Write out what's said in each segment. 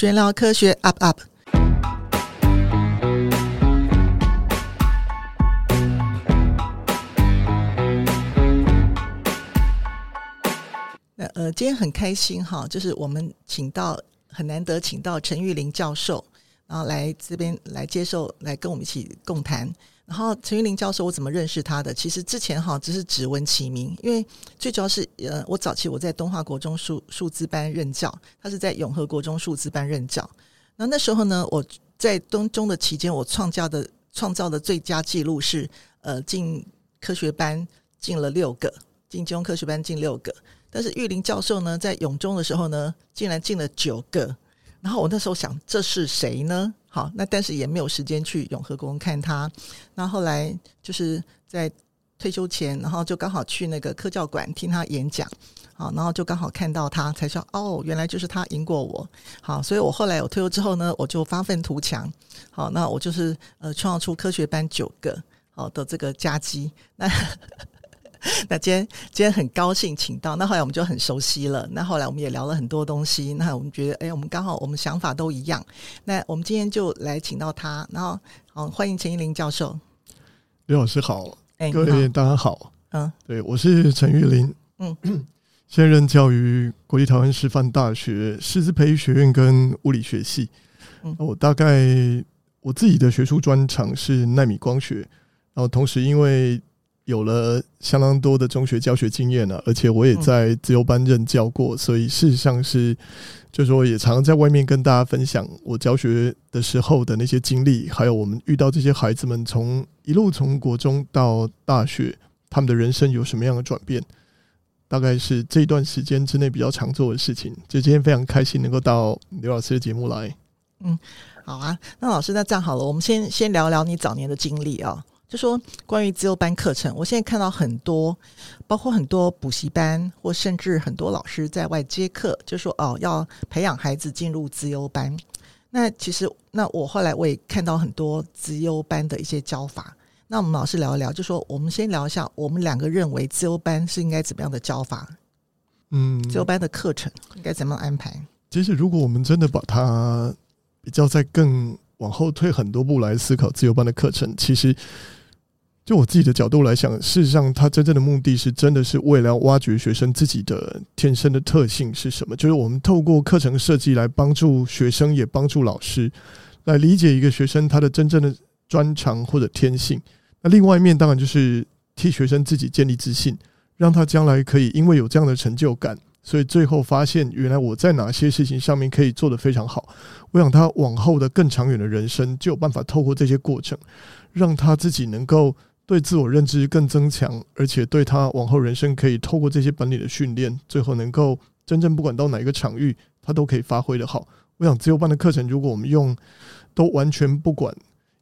全聊科学 UP UP。那呃，今天很开心哈，就是我们请到很难得请到陈玉玲教授，然后来这边来接受，来跟我们一起共谈。然后陈玉玲教授，我怎么认识他的？其实之前哈只是只闻其名，因为最主要是呃，我早期我在东华国中数数字班任教，他是在永和国中数字班任教。那那时候呢，我在东中的期间，我创造的创造的最佳纪录是呃进科学班进了六个，进金融科学班进六个。但是玉玲教授呢，在永中的时候呢，竟然进了九个。然后我那时候想，这是谁呢？好，那但是也没有时间去永和宫看他。那后来就是在退休前，然后就刚好去那个科教馆听他演讲，好，然后就刚好看到他，才说哦，原来就是他赢过我。好，所以我后来我退休之后呢，我就发愤图强。好，那我就是呃创造出科学班九个好的这个佳绩。那。那今天今天很高兴请到，那后来我们就很熟悉了。那后来我们也聊了很多东西。那我们觉得，哎，我们刚好我们想法都一样。那我们今天就来请到他，然后好欢迎陈玉林教授。刘老师好，哎，各位大家好。嗯，对，我是陈玉林。嗯，现任教于国立台湾师范大学师资培育学院跟物理学系。嗯，我大概我自己的学术专长是奈米光学，然后同时因为。有了相当多的中学教学经验了，而且我也在自由班任教过，所以事实上是，就是说也常常在外面跟大家分享我教学的时候的那些经历，还有我们遇到这些孩子们从一路从国中到大学，他们的人生有什么样的转变，大概是这段时间之内比较常做的事情。就今天非常开心能够到刘老师的节目来。嗯，好啊，那老师那这样好了，我们先先聊聊你早年的经历啊。就说关于自由班课程，我现在看到很多，包括很多补习班，或甚至很多老师在外接课，就说哦，要培养孩子进入自由班。那其实，那我后来我也看到很多自由班的一些教法。那我们老师聊一聊，就说我们先聊一下，我们两个认为自由班是应该怎么样的教法？嗯，自由班的课程应该怎么样安排？其实，如果我们真的把它比较在更往后退很多步来思考自由班的课程，其实。就我自己的角度来想，事实上，他真正的目的是真的是为了挖掘学生自己的天生的特性是什么。就是我们透过课程设计来帮助学生，也帮助老师来理解一个学生他的真正的专长或者天性。那另外一面当然就是替学生自己建立自信，让他将来可以因为有这样的成就感，所以最后发现原来我在哪些事情上面可以做得非常好。我想他往后的更长远的人生就有办法透过这些过程，让他自己能够。对自我认知更增强，而且对他往后人生可以透过这些本领的训练，最后能够真正不管到哪一个场域，他都可以发挥的好。我想自由班的课程，如果我们用都完全不管，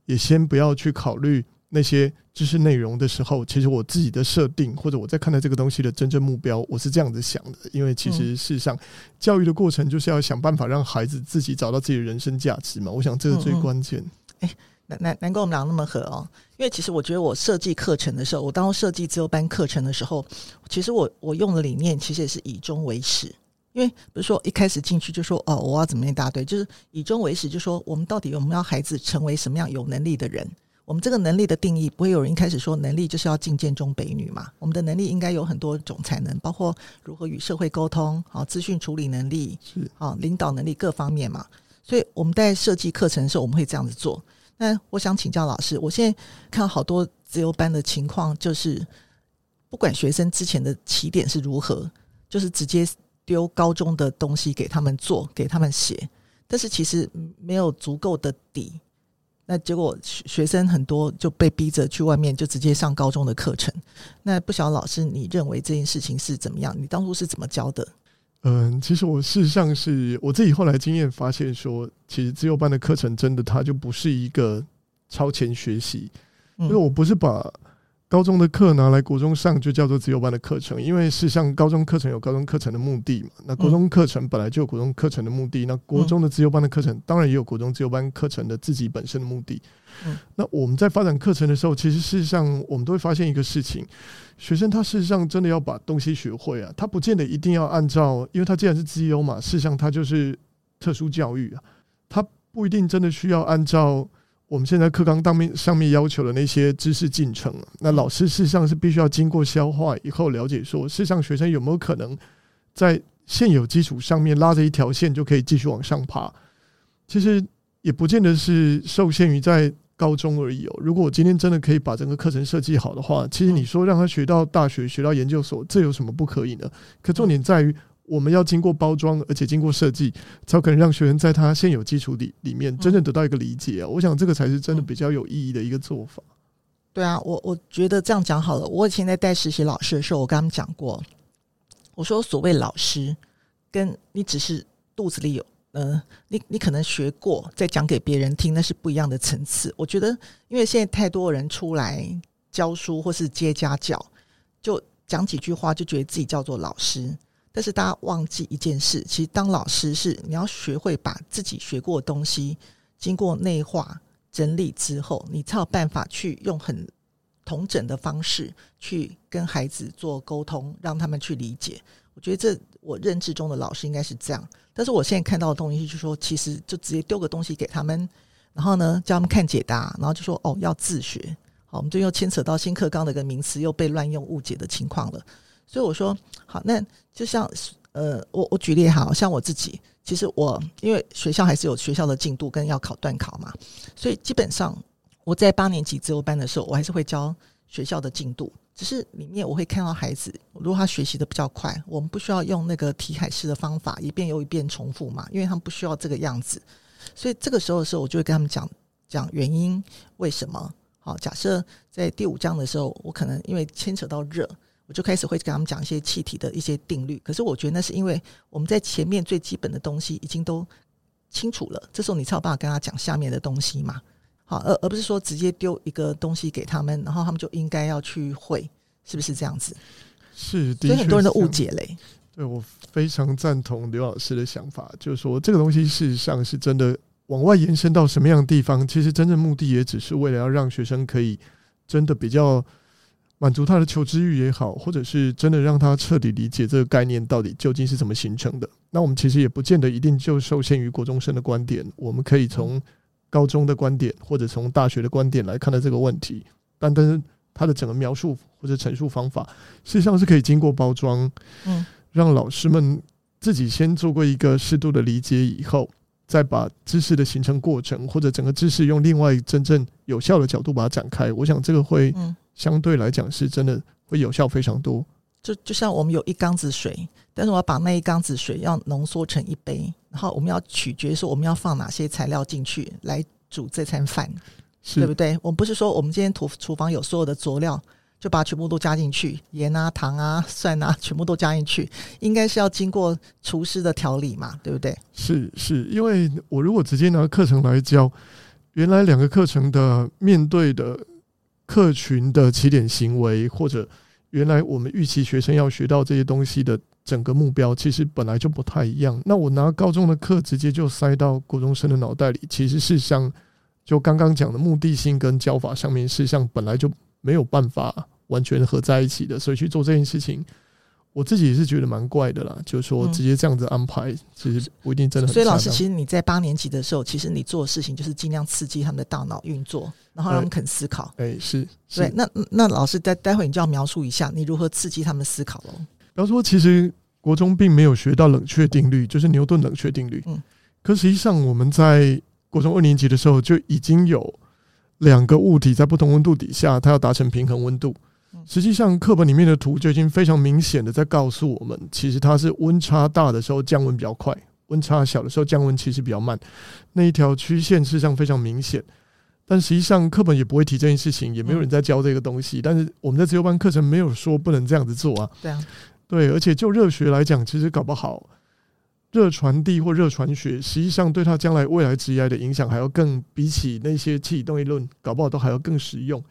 也先不要去考虑那些知识内容的时候，其实我自己的设定或者我在看待这个东西的真正目标，我是这样子想的。因为其实事实上，教育的过程就是要想办法让孩子自己找到自己的人生价值嘛。我想这个最关键。哎。难难难怪我们俩那么合哦，因为其实我觉得我设计课程的时候，我当时设计自由班课程的时候，其实我我用的理念其实也是以终为始。因为比如说一开始进去就说哦，我要怎么一大堆，就是以终为始，就说我们到底我们要孩子成为什么样有能力的人？我们这个能力的定义不会有人一开始说能力就是要进建中北女嘛？我们的能力应该有很多种才能，包括如何与社会沟通，好资讯处理能力是好领导能力各方面嘛。所以我们在设计课程的时候，我们会这样子做。那我想请教老师，我现在看好多自由班的情况，就是不管学生之前的起点是如何，就是直接丢高中的东西给他们做，给他们写，但是其实没有足够的底，那结果学生很多就被逼着去外面就直接上高中的课程。那不晓得老师，你认为这件事情是怎么样？你当初是怎么教的？嗯，其实我事实上是我自己后来经验发现说，其实自由班的课程真的它就不是一个超前学习，因为我不是把。高中的课拿来国中上就叫做自由班的课程，因为事实上高中课程有高中课程的目的嘛。那国中课程本来就有国中课程的目的，那国中的自由班的课程当然也有国中自由班课程的自己本身的目的。那我们在发展课程的时候，其实事实上我们都会发现一个事情：学生他事实上真的要把东西学会啊，他不见得一定要按照，因为他既然是资优嘛，事实上他就是特殊教育啊，他不一定真的需要按照我们现在课纲当面上面要求的那些知识进程。那老师事实上是必须要经过消化以后，了解说，事实上学生有没有可能在现有基础上面拉着一条线就可以继续往上爬。其实也不见得是受限于在。高中而已哦。如果我今天真的可以把整个课程设计好的话，其实你说让他学到大学、学到研究所，这有什么不可以呢？可重点在于，我们要经过包装，而且经过设计，才可能让学生在他现有基础里里面真正得到一个理解啊。我想这个才是真的比较有意义的一个做法。对啊，我我觉得这样讲好了。我以前在带实习老师的时候，我跟他们讲过，我说所谓老师，跟你只是肚子里有。嗯、呃，你你可能学过，再讲给别人听，那是不一样的层次。我觉得，因为现在太多人出来教书或是接家教，就讲几句话就觉得自己叫做老师。但是大家忘记一件事，其实当老师是你要学会把自己学过的东西经过内化整理之后，你才有办法去用很同整的方式去跟孩子做沟通，让他们去理解。我觉得这我认知中的老师应该是这样。但是我现在看到的东西就是说，其实就直接丢个东西给他们，然后呢叫他们看解答，然后就说哦要自学。好，我们就又牵扯到新课纲的一个名词又被乱用误解的情况了。所以我说好，那就像呃，我我举例好像我自己，其实我因为学校还是有学校的进度跟要考段考嘛，所以基本上我在八年级自由班的时候，我还是会教学校的进度。只是里面我会看到孩子，如果他学习的比较快，我们不需要用那个题海式的方法一遍又一遍重复嘛，因为他们不需要这个样子。所以这个时候的时候，我就会跟他们讲讲原因，为什么？好，假设在第五章的时候，我可能因为牵扯到热，我就开始会给他们讲一些气体的一些定律。可是我觉得那是因为我们在前面最基本的东西已经都清楚了，这时候你才有办法跟他讲下面的东西嘛。好，而而不是说直接丢一个东西给他们，然后他们就应该要去会，是不是这样子？是，所以很多人都误解嘞。对，我非常赞同刘老师的想法，就是说这个东西事实上是真的往外延伸到什么样的地方，其实真正目的也只是为了要让学生可以真的比较满足他的求知欲也好，或者是真的让他彻底理解这个概念到底究竟是怎么形成的。那我们其实也不见得一定就受限于国中生的观点，我们可以从。高中的观点，或者从大学的观点来看待这个问题，但但是他的整个描述或者陈述方法，事实际上是可以经过包装，嗯，让老师们自己先做过一个适度的理解以后，再把知识的形成过程或者整个知识用另外真正有效的角度把它展开，我想这个会相对来讲是真的会有效非常多。就就像我们有一缸子水，但是我要把那一缸子水要浓缩成一杯，然后我们要取决说我们要放哪些材料进去来煮这餐饭，对不对？我们不是说我们今天厨厨房有所有的佐料，就把全部都加进去，盐啊、糖啊、蒜啊，全部都加进去，应该是要经过厨师的调理嘛，对不对？是是，因为我如果直接拿课程来教，原来两个课程的面对的客群的起点行为或者。原来我们预期学生要学到这些东西的整个目标，其实本来就不太一样。那我拿高中的课直接就塞到国中生的脑袋里，其实是像就刚刚讲的目的性跟教法上面，是像本来就没有办法完全合在一起的，所以去做这件事情。我自己也是觉得蛮怪的啦，就是说直接这样子安排，其实不一定真的很。所以老师，其实你在八年级的时候，其实你做的事情就是尽量刺激他们的大脑运作，然后让他们肯思考。哎，是，对。那那老师待待会你就要描述一下你如何刺激他们思考喽。比方说，其实国中并没有学到冷却定律，就是牛顿冷却定律。嗯。可实际上，我们在国中二年级的时候就已经有两个物体在不同温度底下，它要达成平衡温度。实际上，课本里面的图就已经非常明显的在告诉我们，其实它是温差大的时候降温比较快，温差小的时候降温其实比较慢。那一条曲线事实上非常明显，但实际上课本也不会提这件事情，也没有人在教这个东西。但是我们在自由班课程没有说不能这样子做啊。对啊，对，而且就热学来讲，其实搞不好热传递或热传学，实际上对他将来未来职业的影响还要更比起那些气体动力论，搞不好都还要更实用。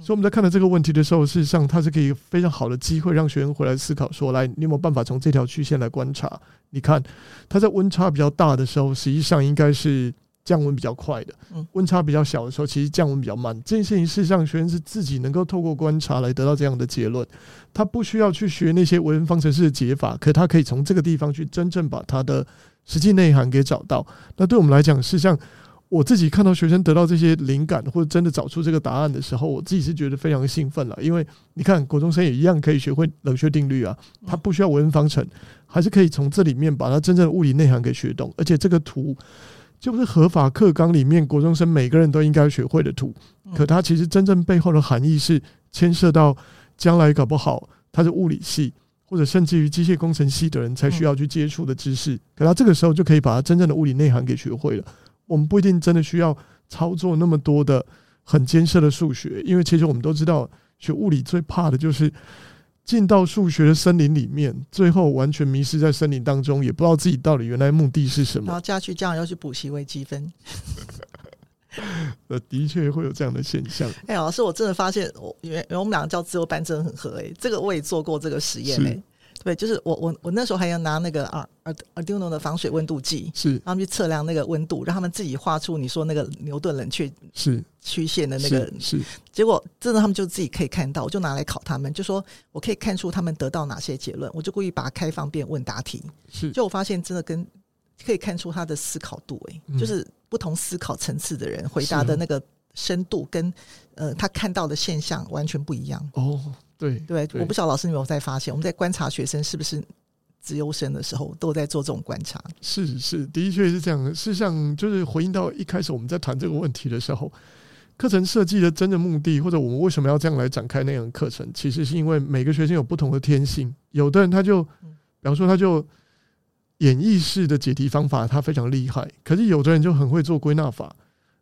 所以我们在看到这个问题的时候，事实上它是可以非常好的机会，让学生回来思考说：来，你有没有办法从这条曲线来观察？你看，它在温差比较大的时候，实际上应该是降温比较快的；温差比较小的时候，其实降温比较慢。这件事情事实上，学生是自己能够透过观察来得到这样的结论。他不需要去学那些微分方程式的解法，可他可以从这个地方去真正把它的实际内涵给找到。那对我们来讲，事实上我自己看到学生得到这些灵感，或者真的找出这个答案的时候，我自己是觉得非常兴奋了。因为你看，国中生也一样可以学会冷却定律啊，他不需要微分方程，还是可以从这里面把他真正的物理内涵给学懂。而且这个图就不是合法课纲里面国中生每个人都应该学会的图，可它其实真正背后的含义是牵涉到将来搞不好他是物理系。或者甚至于机械工程系的人才需要去接触的知识，可他这个时候就可以把他真正的物理内涵给学会了。我们不一定真的需要操作那么多的很艰涩的数学，因为其实我们都知道，学物理最怕的就是进到数学的森林里面，最后完全迷失在森林当中，也不知道自己到底原来目的是什么。然后加去这样要去补习微积分，呃，的确会有这样的现象。哎、欸，老师，我真的发现，我原原来我们两个教自由班真的很合哎、欸，这个我也做过这个实验哎、欸。对，就是我我我那时候还要拿那个啊 Arduino 的防水温度计，是。让他们去测量那个温度，让他们自己画出你说那个牛顿冷却是。曲线的那个是，是。结果真的他们就自己可以看到，我就拿来考他们，就说我可以看出他们得到哪些结论，我就故意把它开放变问答题，是。就我发现真的跟可以看出他的思考度、欸，哎、嗯，就是不同思考层次的人回答的那个深度跟呃他看到的现象完全不一样。哦。对对，我不晓得老师有没有在发现，我们在观察学生是不是自优生的时候，都在做这种观察。是是，的确是这样。事实上，就是回应到一开始我们在谈这个问题的时候，课程设计的真正目的，或者我们为什么要这样来展开那样的课程，其实是因为每个学生有不同的天性。有的人他就，比方说他就演绎式的解题方法，他非常厉害；可是有的人就很会做归纳法。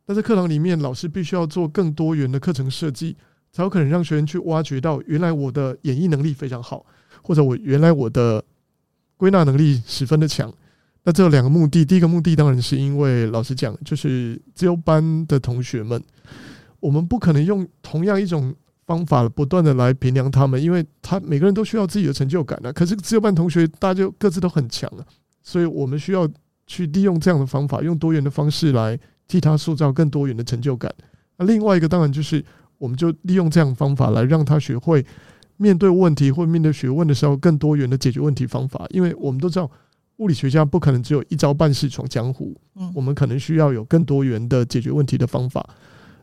但是课堂里面，老师必须要做更多元的课程设计。才有可能让学生去挖掘到，原来我的演绎能力非常好，或者我原来我的归纳能力十分的强。那这两个目的，第一个目的当然是因为老实讲，就是自由班的同学们，我们不可能用同样一种方法不断的来评量他们，因为他每个人都需要自己的成就感啊。可是自由班同学大家就各自都很强啊，所以我们需要去利用这样的方法，用多元的方式来替他塑造更多元的成就感。那另外一个当然就是。我们就利用这样的方法来让他学会面对问题或面对学问的时候更多元的解决问题方法，因为我们都知道物理学家不可能只有一招半式闯江湖，嗯，我们可能需要有更多元的解决问题的方法。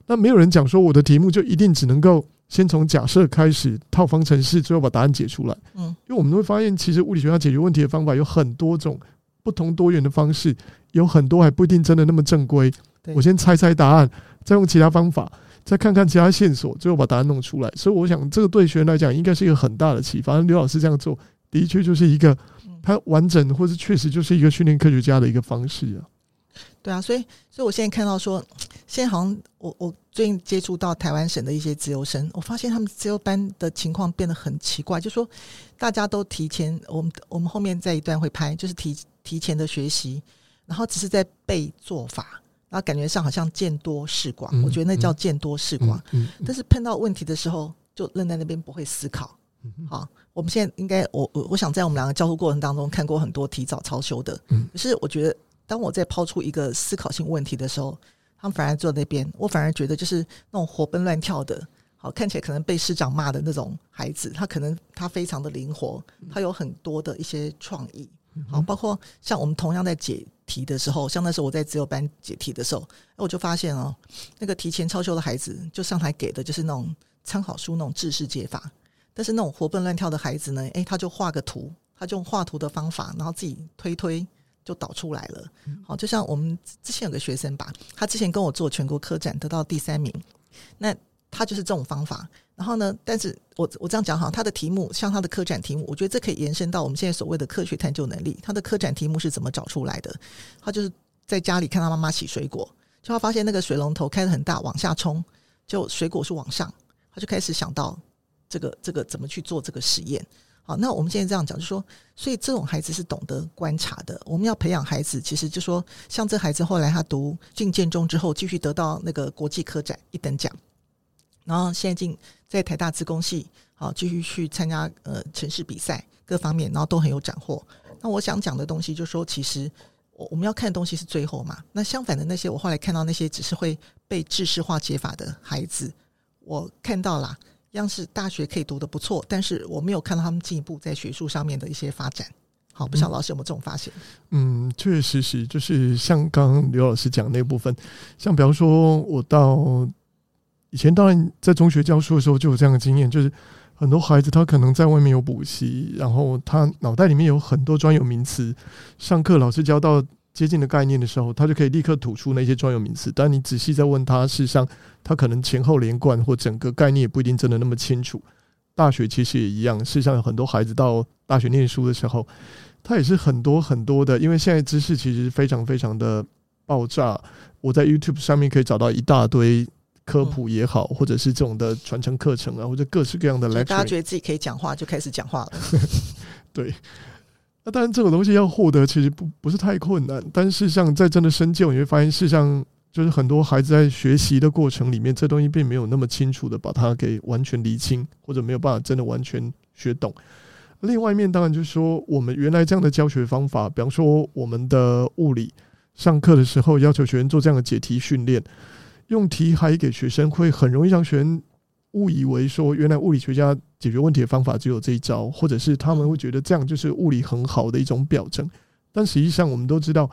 那没有人讲说我的题目就一定只能够先从假设开始套方程式，最后把答案解出来，嗯，因为我们会发现其实物理学家解决问题的方法有很多种不同多元的方式，有很多还不一定真的那么正规。我先猜猜答案，再用其他方法。再看看其他线索，最后把答案弄出来。所以我想，这个对学员来讲应该是一个很大的启发。刘老师这样做，的确就是一个他完整，或是确实就是一个训练科学家的一个方式啊。对啊，所以，所以我现在看到说，现在好像我我最近接触到台湾省的一些自由生，我发现他们自由班的情况变得很奇怪，就说大家都提前，我们我们后面在一段会拍，就是提提前的学习，然后只是在背做法。然后感觉上好像见多识广，我觉得那叫见多识广。但是碰到问题的时候，就愣在那边不会思考。好，我们现在应该，我我我想在我们两个交互过程当中看过很多提早超修的。可是我觉得，当我在抛出一个思考性问题的时候，他们反而坐在那边，我反而觉得就是那种活蹦乱跳的，好看起来可能被师长骂的那种孩子，他可能他非常的灵活，他有很多的一些创意。好，包括像我们同样在解题的时候，像那时候我在自由班解题的时候，我就发现哦，那个提前超修的孩子，就上台给的就是那种参考书那种制式解法，但是那种活蹦乱跳的孩子呢，诶，他就画个图，他就用画图的方法，然后自己推推就导出来了。好，就像我们之前有个学生吧，他之前跟我做全国科展得到第三名，那。他就是这种方法，然后呢，但是我我这样讲哈，他的题目像他的科展题目，我觉得这可以延伸到我们现在所谓的科学探究能力。他的科展题目是怎么找出来的？他就是在家里看他妈妈洗水果，就他发现那个水龙头开得很大，往下冲，就水果是往上，他就开始想到这个这个怎么去做这个实验。好，那我们现在这样讲，就说，所以这种孩子是懂得观察的。我们要培养孩子，其实就说，像这孩子后来他读进建中之后，继续得到那个国际科展一等奖。然后现在进在台大资工系，好继续去参加呃城市比赛各方面，然后都很有斩获。那我想讲的东西，就是说其实我我们要看的东西是最后嘛。那相反的那些，我后来看到那些只是会背制式化解法的孩子，我看到啦央视大学可以读得不错，但是我没有看到他们进一步在学术上面的一些发展。好，不晓得老师有没有这种发现？嗯，确实是，就是像刚刚刘老师讲的那部分，像比方说，我到以前当然在中学教书的时候就有这样的经验，就是很多孩子他可能在外面有补习，然后他脑袋里面有很多专有名词，上课老师教到接近的概念的时候，他就可以立刻吐出那些专有名词，但你仔细再问他，事实上他可能前后连贯或整个概念也不一定真的那么清楚。大学其实也一样，事实上有很多孩子到大学念书的时候，他也是很多很多的，因为现在知识其实非常非常的爆炸。我在 YouTube 上面可以找到一大堆科普也好，或者是这种的传承课程啊，或者各式各样的来。大家觉得自己可以讲话，就开始讲话了。对，那当然这种东西要获得其实不不是太困难，但是事实上在真的深究，你会发现事实上。就是很多孩子在学习的过程里面，这东西并没有那么清楚的把它给完全理清，或者没有办法真的完全学懂。另外一面当然就是说，我们原来这样的教学方法，比方说我们的物理上课的时候要求学生做这样的解题训练，用题海给学生，会很容易让学生误以为说，原来物理学家解决问题的方法只有这一招，或者是他们会觉得这样就是物理很好的一种表征。但实际上，我们都知道。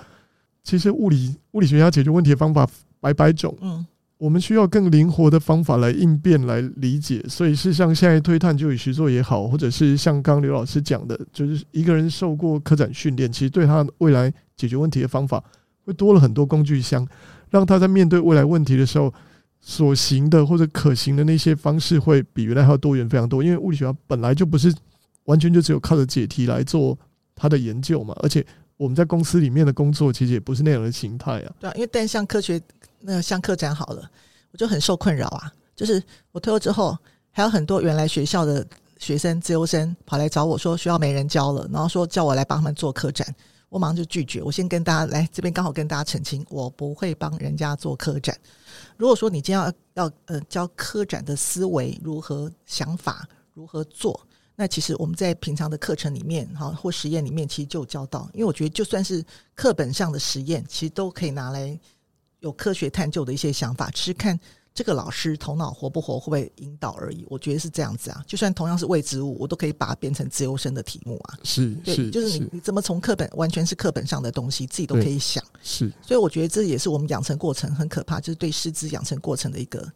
其实物理物理学家解决问题的方法百百种，嗯，我们需要更灵活的方法来应变、来理解。所以，是像现在推探就与实作也好，或者是像刚刘老师讲的，就是一个人受过科展训练，其实对他未来解决问题的方法会多了很多工具箱，让他在面对未来问题的时候所行的或者可行的那些方式会比原来还要多元非常多。因为物理学家本来就不是完全就只有靠着解题来做他的研究嘛，而且。我们在公司里面的工作其实也不是那样的形态啊。对啊，因为但像科学那个像科展好了，我就很受困扰啊。就是我退休之后，还有很多原来学校的学生、资优生跑来找我说学校没人教了，然后说叫我来帮他们做客展，我马上就拒绝。我先跟大家来这边刚好跟大家澄清，我不会帮人家做科展。如果说你今天要要呃教科展的思维如何想法如何做。那其实我们在平常的课程里面，哈或实验里面，其实就有教到。因为我觉得，就算是课本上的实验，其实都可以拿来有科学探究的一些想法，只是看这个老师头脑活不活，会不会引导而已。我觉得是这样子啊。就算同样是未知物，我都可以把它变成自由生的题目啊。是，对，是就是你你怎么从课本完全是课本上的东西，自己都可以想。是，所以我觉得这也是我们养成过程很可怕，就是对师资养成过程的一个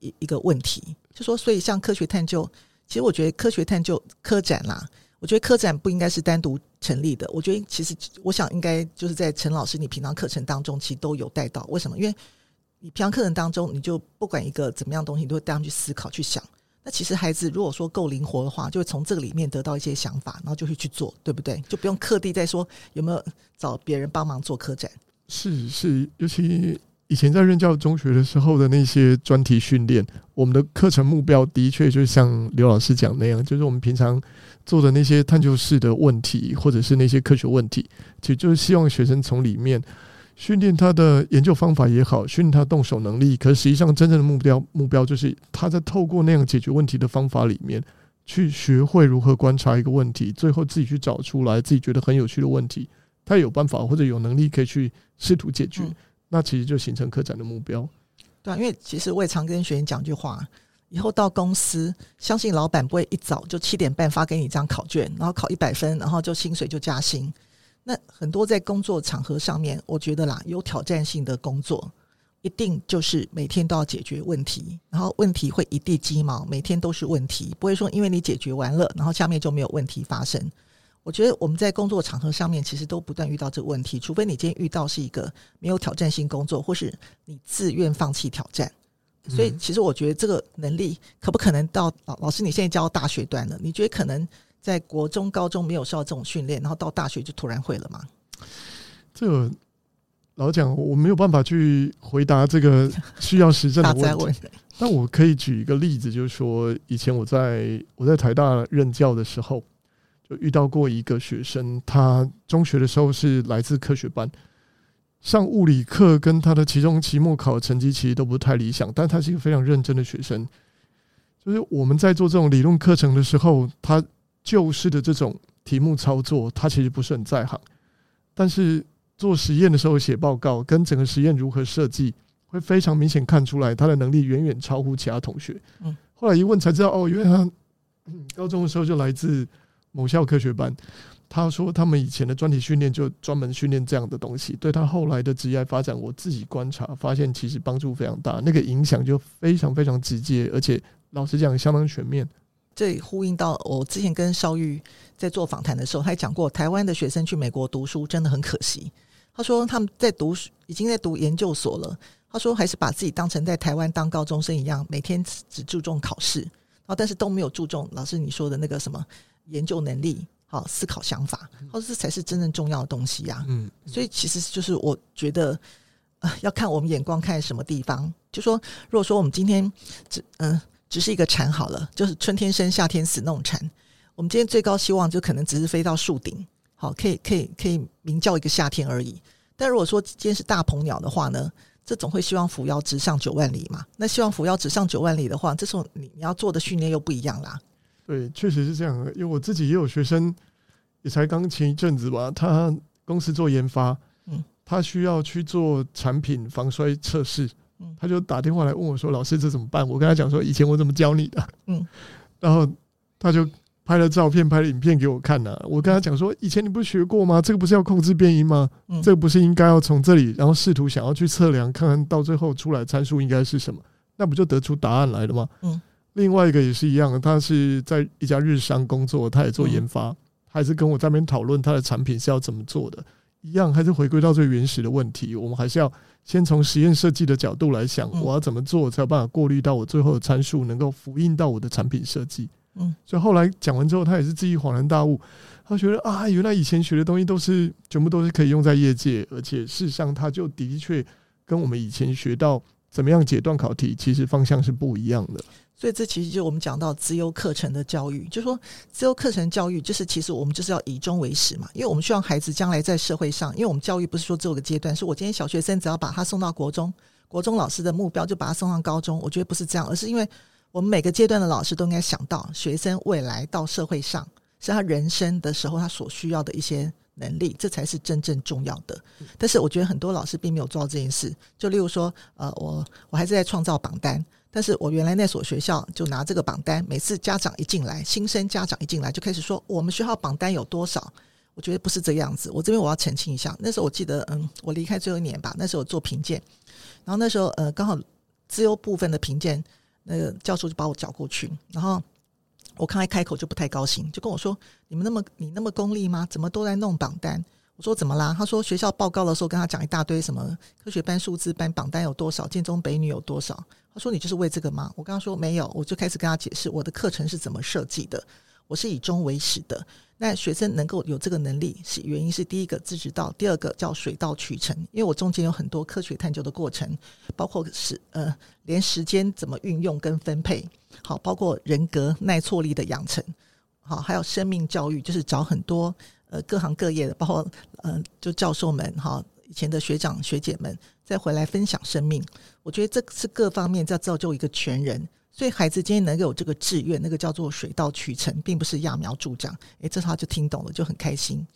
一一个问题。就说，所以像科学探究。其实我觉得科学探究科展啦，我觉得科展不应该是单独成立的。我觉得其实我想应该就是在陈老师你平常课程当中，其实都有带到。为什么？因为你平常课程当中，你就不管一个怎么样东西，你都会带他们去思考、去想。那其实孩子如果说够灵活的话，就会从这个里面得到一些想法，然后就会去做，对不对？就不用刻意在说有没有找别人帮忙做科展。是是，尤其。以前在任教中学的时候的那些专题训练，我们的课程目标的确就像刘老师讲那样，就是我们平常做的那些探究式的问题，或者是那些科学问题，其实就是希望学生从里面训练他的研究方法也好，训练他动手能力。可实际上，真正的目标目标就是他在透过那样解决问题的方法里面，去学会如何观察一个问题，最后自己去找出来自己觉得很有趣的问题，他有办法或者有能力可以去试图解决。那其实就形成科展的目标，对啊，因为其实我也常跟学员讲一句话：以后到公司，相信老板不会一早就七点半发给你一张考卷，然后考一百分，然后就薪水就加薪。那很多在工作场合上面，我觉得啦，有挑战性的工作，一定就是每天都要解决问题，然后问题会一地鸡毛，每天都是问题，不会说因为你解决完了，然后下面就没有问题发生。我觉得我们在工作场合上面，其实都不断遇到这个问题。除非你今天遇到是一个没有挑战性工作，或是你自愿放弃挑战。所以，其实我觉得这个能力可不可能到老老师？你现在教大学段了，你觉得可能在国中、高中没有受到这种训练，然后到大学就突然会了吗？这个老讲我没有办法去回答这个 需要实证的问题。但我可以举一个例子，就是说，以前我在我在台大任教的时候。就遇到过一个学生，他中学的时候是来自科学班，上物理课跟他的期中、期末考成绩其实都不太理想，但他是一个非常认真的学生。就是我们在做这种理论课程的时候，他旧式的这种题目操作，他其实不是很在行。但是做实验的时候写报告，跟整个实验如何设计，会非常明显看出来他的能力远远超乎其他同学。嗯，后来一问才知道，哦，原来他高中的时候就来自。某校科学班，他说他们以前的专题训练就专门训练这样的东西，对他后来的职业发展，我自己观察发现其实帮助非常大，那个影响就非常非常直接，而且老实讲相当全面。这呼应到我之前跟邵玉在做访谈的时候，他还讲过台湾的学生去美国读书真的很可惜。他说他们在读已经在读研究所了，他说还是把自己当成在台湾当高中生一样，每天只注重考试，然后但是都没有注重老师你说的那个什么研究能力。好，思考想法，他说这才是真正重要的东西呀、啊。嗯，所以其实就是我觉得，呃，要看我们眼光看什么地方。就说，如果说我们今天只嗯、呃、只是一个蝉好了，就是春天生夏天死那种蝉，我们今天最高希望就可能只是飞到树顶，好，可以可以可以鸣叫一个夏天而已。但如果说今天是大鹏鸟的话呢，这总会希望扶摇直上九万里嘛。那希望扶摇直上九万里的话，这时候你你要做的训练又不一样啦。对，确实是这样。因为我自己也有学生，也才刚前一阵子吧，他公司做研发，嗯，他需要去做产品防摔测试，嗯，他就打电话来问我说：“老师，这怎么办？”我跟他讲说：“以前我怎么教你的？”嗯，然后他就拍了照片、拍了影片给我看呢、啊。我跟他讲说：“以前你不是学过吗？这个不是要控制变音吗？嗯，这个不是应该要从这里，然后试图想要去测量，看看到最后出来参数应该是什么？那不就得出答案来了吗？”嗯。另外一个也是一样，他是在一家日商工作，他也做研发，还是跟我在那边讨论他的产品是要怎么做的，一样还是回归到最原始的问题，我们还是要先从实验设计的角度来想，我要怎么做才有办法过滤到我最后的参数能够复印到我的产品设计。嗯，所以后来讲完之后，他也是自己恍然大悟，他觉得啊，原来以前学的东西都是全部都是可以用在业界，而且事实上他就的确跟我们以前学到怎么样解断考题，其实方向是不一样的。所以这其实就是我们讲到资优课程的教育，就是说资优课程教育就是其实我们就是要以终为始嘛，因为我们希望孩子将来在社会上，因为我们教育不是说只有个阶段，是我今天小学生只要把他送到国中，国中老师的目标就把他送上高中，我觉得不是这样，而是因为我们每个阶段的老师都应该想到学生未来到社会上是他人生的时候他所需要的一些能力，这才是真正重要的。但是我觉得很多老师并没有做到这件事，就例如说，呃，我我还是在创造榜单。但是我原来那所学校就拿这个榜单，每次家长一进来，新生家长一进来就开始说我们学校榜单有多少？我觉得不是这样子。我这边我要澄清一下，那时候我记得，嗯，我离开最后一年吧，那时候我做评鉴，然后那时候呃刚好资优部分的评鉴，那个教授就把我叫过去，然后我刚才开口就不太高兴，就跟我说：“你们那么你那么功利吗？怎么都在弄榜单？”我说怎么啦？他说学校报告的时候跟他讲一大堆什么科学班、数字班榜单有多少，建中、北女有多少。他说你就是为这个吗？我跟他说没有，我就开始跟他解释我的课程是怎么设计的。我是以终为始的。那学生能够有这个能力，是原因是第一个自知道，第二个叫水到渠成。因为我中间有很多科学探究的过程，包括时呃连时间怎么运用跟分配，好，包括人格耐挫力的养成，好，还有生命教育，就是找很多。呃，各行各业的，包括呃，就教授们哈，以前的学长学姐们再回来分享生命，我觉得这是各方面在造就一个全人。所以孩子今天能够有这个志愿，那个叫做水到渠成，并不是揠苗助长。诶，这他就听懂了，就很开心。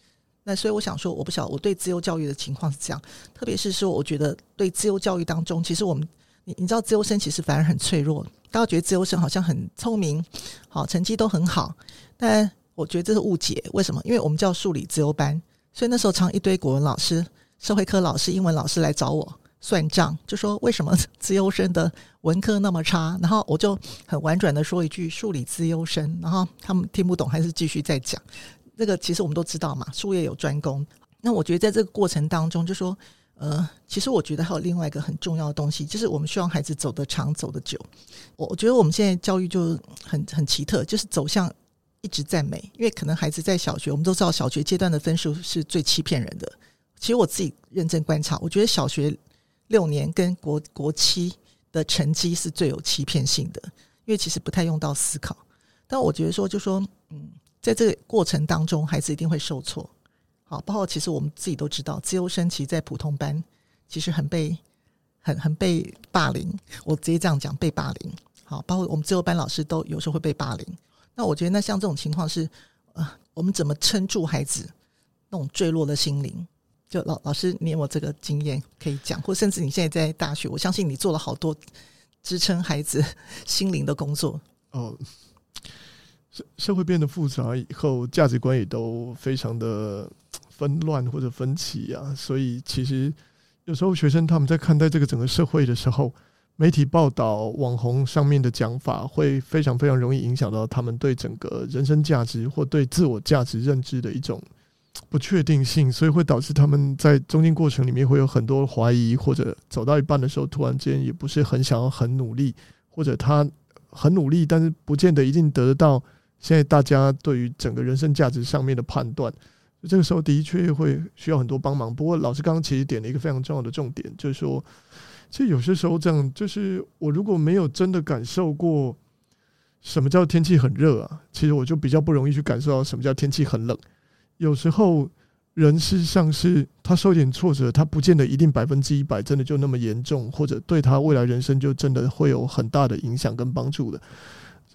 那所以我想说，我不晓得我对自由教育的情况是这样，特别是说，我觉得对自由教育当中，其实我们你你知道，资优生其实反而很脆弱。大家觉得资优生好像很聪明，好成绩都很好，但我觉得这是误解，为什么？因为我们叫数理资优班，所以那时候常一堆国文老师、社会科老师、英文老师来找我算账，就说为什么 资优生的文科那么差？然后我就很婉转的说一句“数理资优生”，然后他们听不懂，还是继续在讲。这个其实我们都知道嘛，术业有专攻。那我觉得在这个过程当中，就说呃，其实我觉得还有另外一个很重要的东西，就是我们希望孩子走得长、走得久。我我觉得我们现在教育就很很奇特，就是走向。一直赞美，因为可能孩子在小学，我们都知道小学阶段的分数是最欺骗人的。其实我自己认真观察，我觉得小学六年跟国国七的成绩是最有欺骗性的，因为其实不太用到思考。但我觉得说，就说嗯，在这个过程当中，孩子一定会受挫。好，包括其实我们自己都知道，资优生其实在普通班其实很被很很被霸凌。我直接这样讲，被霸凌。好，包括我们资优班老师都有时候会被霸凌。那我觉得，那像这种情况是，呃，我们怎么撑住孩子那种坠落的心灵？就老老师，你有没有这个经验可以讲？或甚至你现在在大学，我相信你做了好多支撑孩子 心灵的工作。哦，社社会变得复杂以后，价值观也都非常的纷乱或者分歧啊，所以其实有时候学生他们在看待这个整个社会的时候，媒体报道、网红上面的讲法，会非常非常容易影响到他们对整个人生价值或对自我价值认知的一种不确定性，所以会导致他们在中间过程里面会有很多怀疑，或者走到一半的时候，突然间也不是很想要很努力，或者他很努力，但是不见得一定得到现在大家对于整个人生价值上面的判断。这个时候的确会需要很多帮忙。不过老师刚刚其实点了一个非常重要的重点，就是说。其实有些时候这样，就是我如果没有真的感受过什么叫天气很热啊，其实我就比较不容易去感受到什么叫天气很冷。有时候人事实上是他受点挫折，他不见得一定百分之一百真的就那么严重，或者对他未来人生就真的会有很大的影响跟帮助的。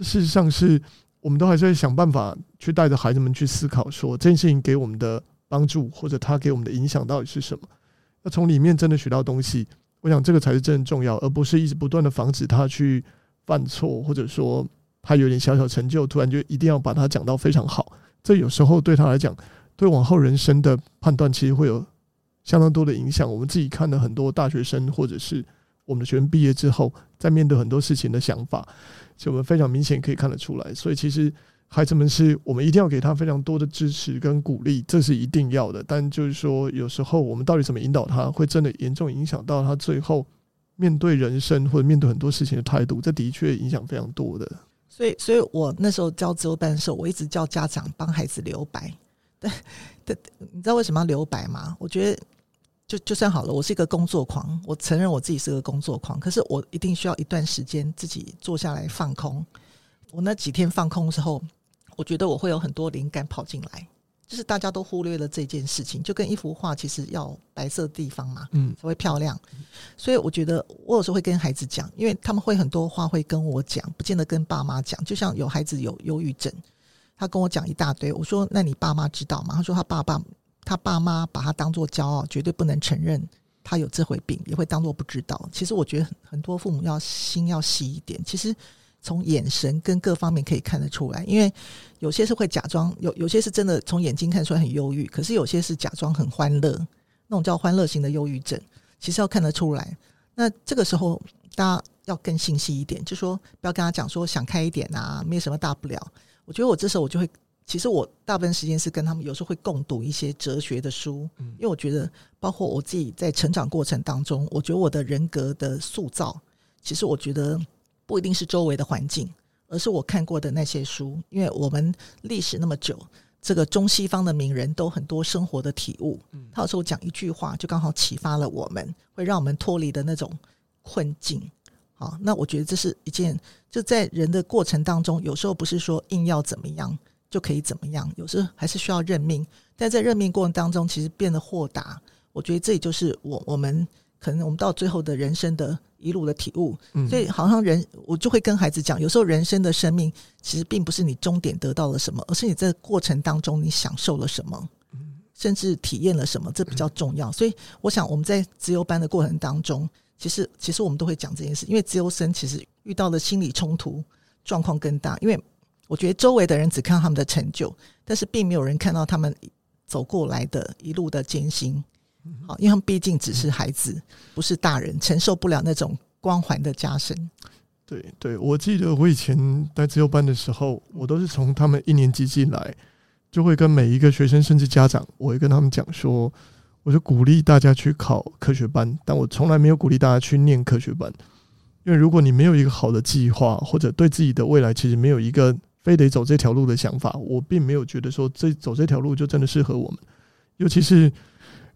事实上是我们都还是在想办法去带着孩子们去思考，说这件事情给我们的帮助或者他给我们的影响到底是什么？要从里面真的学到东西。我想这个才是真正重要，而不是一直不断的防止他去犯错，或者说他有点小小成就，突然就一定要把他讲到非常好。这有时候对他来讲，对往后人生的判断其实会有相当多的影响。我们自己看了很多大学生，或者是我们的学生毕业之后，在面对很多事情的想法，就我们非常明显可以看得出来。所以其实。孩子们是我们一定要给他非常多的支持跟鼓励，这是一定要的。但就是说，有时候我们到底怎么引导他，会真的严重影响到他最后面对人生或者面对很多事情的态度。这的确影响非常多的。所以，所以我那时候教自由班的时候，我一直叫家长帮孩子留白。对，对，你知道为什么要留白吗？我觉得就就算好了，我是一个工作狂，我承认我自己是个工作狂，可是我一定需要一段时间自己坐下来放空。我那几天放空的时候。我觉得我会有很多灵感跑进来，就是大家都忽略了这件事情，就跟一幅画其实要白色的地方嘛，嗯，才会漂亮。所以我觉得我有时候会跟孩子讲，因为他们会很多话会跟我讲，不见得跟爸妈讲。就像有孩子有忧郁症，他跟我讲一大堆，我说：“那你爸妈知道吗？”他说：“他爸爸他爸妈把他当做骄傲，绝对不能承认他有这回病，也会当做不知道。”其实我觉得很多父母要心要细一点，其实。从眼神跟各方面可以看得出来，因为有些是会假装，有有些是真的从眼睛看出来很忧郁，可是有些是假装很欢乐，那种叫欢乐型的忧郁症，其实要看得出来。那这个时候大家要更细心一点，就说不要跟他讲说想开一点啊，没有什么大不了。我觉得我这时候我就会，其实我大部分时间是跟他们有时候会共读一些哲学的书，因为我觉得包括我自己在成长过程当中，我觉得我的人格的塑造，其实我觉得。不一定是周围的环境，而是我看过的那些书。因为我们历史那么久，这个中西方的名人都很多生活的体悟。他有时候讲一句话，就刚好启发了我们，会让我们脱离的那种困境。好，那我觉得这是一件，就在人的过程当中，有时候不是说硬要怎么样就可以怎么样，有时候还是需要认命。但在认命过程当中，其实变得豁达。我觉得这也就是我我们。可能我们到最后的人生的一路的体悟，所以好像人，我就会跟孩子讲，有时候人生的生命其实并不是你终点得到了什么，而是你在过程当中你享受了什么，甚至体验了什么，这比较重要。所以我想我们在自由班的过程当中，其实其实我们都会讲这件事，因为自由生其实遇到的心理冲突状况更大，因为我觉得周围的人只看到他们的成就，但是并没有人看到他们走过来的一路的艰辛。好，因为他们毕竟只是孩子，不是大人，承受不了那种光环的加深。对对，我记得我以前在自由班的时候，我都是从他们一年级进来，就会跟每一个学生甚至家长，我会跟他们讲说，我就鼓励大家去考科学班，但我从来没有鼓励大家去念科学班，因为如果你没有一个好的计划，或者对自己的未来其实没有一个非得走这条路的想法，我并没有觉得说这走这条路就真的适合我们，尤其是。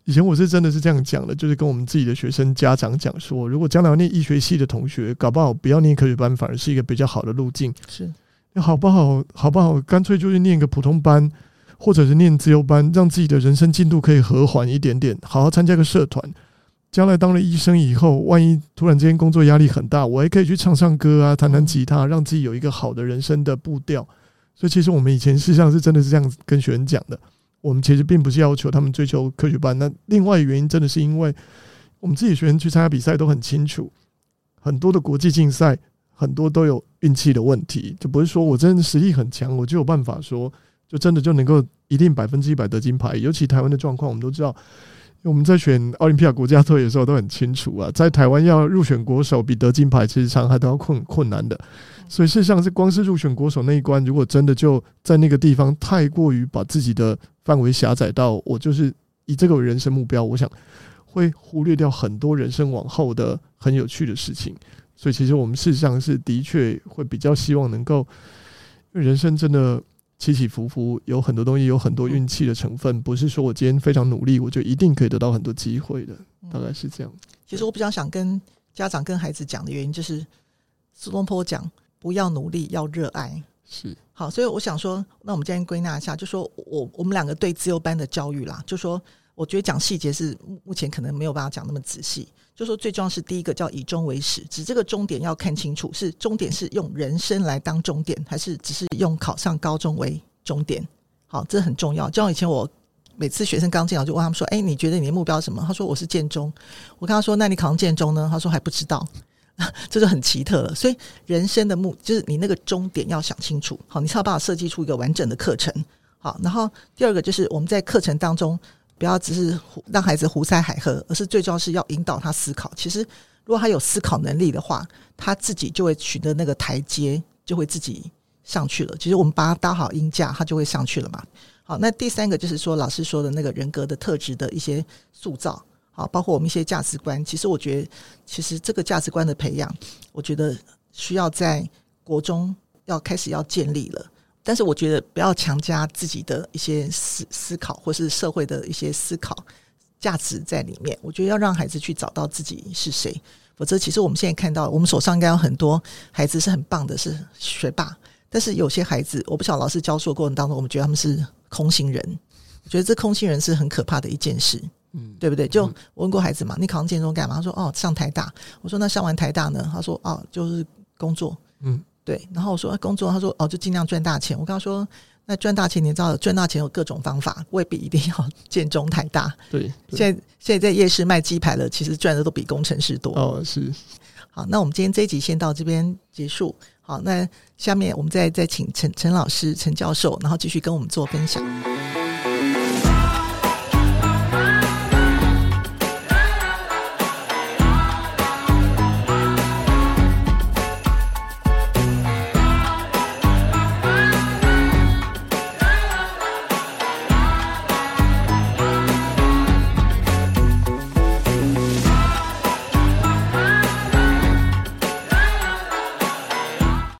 以前我是真的是这样讲的，就是跟我们自己的学生家长讲说，如果将来要念医学系的同学，搞不好不要念科学班，反而是一个比较好的路径。是，好不好？好不好？干脆就是念个普通班，或者是念自由班，让自己的人生进度可以和缓一点点，好好参加个社团。将来当了医生以后，万一突然之间工作压力很大，我还可以去唱唱歌啊，弹弹吉他，让自己有一个好的人生的步调。所以，其实我们以前事实上是真的是这样跟学生讲的。我们其实并不是要求他们追求科学班，那另外原因真的是因为我们自己学生去参加比赛都很清楚，很多的国际竞赛，很多都有运气的问题，就不是说我真的实力很强，我就有办法说，就真的就能够一定百分之一百得金牌。尤其台湾的状况，我们都知道，我们在选奥林匹亚国家队的时候都很清楚啊，在台湾要入选国手比得金牌其实常常都要困困难的。所以事实上是光是入选国手那一关，如果真的就在那个地方太过于把自己的范围狭窄到我就是以这个为人生目标，我想会忽略掉很多人生往后的很有趣的事情。所以其实我们事实上是的确会比较希望能够，因为人生真的起起伏伏，有很多东西有很多运气的成分，不是说我今天非常努力，我就一定可以得到很多机会的，大概是这样。其实我比较想跟家长跟孩子讲的原因，就是苏东坡讲。不要努力，要热爱。是好，所以我想说，那我们今天归纳一下，就说我我们两个对自由班的教育啦，就说我觉得讲细节是目前可能没有办法讲那么仔细。就说最重要是第一个叫以终为始，指这个终点要看清楚，是终点是用人生来当终点，还是只是用考上高中为终点？好，这很重要。就像以前我每次学生刚进来，就问他们说：“哎，你觉得你的目标是什么？”他说：“我是建中。”我跟他说：“那你考上建中呢？”他说：“还不知道。” 这就很奇特了，所以人生的目就是你那个终点要想清楚，好，你才有办法设计出一个完整的课程，好。然后第二个就是我们在课程当中不要只是让孩子胡塞海河，而是最重要是要引导他思考。其实如果他有思考能力的话，他自己就会取得那个台阶，就会自己上去了。其实我们把他搭好音架，他就会上去了嘛。好，那第三个就是说老师说的那个人格的特质的一些塑造。好，包括我们一些价值观，其实我觉得，其实这个价值观的培养，我觉得需要在国中要开始要建立了。但是我觉得不要强加自己的一些思思考，或是社会的一些思考价值在里面。我觉得要让孩子去找到自己是谁，否则其实我们现在看到，我们手上应该有很多孩子是很棒的，是学霸。但是有些孩子，我不晓得老师教书的过程当中，我们觉得他们是空心人。我觉得这空心人是很可怕的一件事。嗯，对不对？就我问过孩子嘛，你考上建中干嘛？他说哦，上台大。我说那上完台大呢？他说哦，就是工作。嗯，对。然后我说、啊、工作，他说哦，就尽量赚大钱。我跟他说，那赚大钱，你知道赚大钱有各种方法，未必一定要建中台大。对，对现在现在在夜市卖鸡排了，其实赚的都比工程师多。哦，是。好，那我们今天这一集先到这边结束。好，那下面我们再再请陈陈老师、陈教授，然后继续跟我们做分享。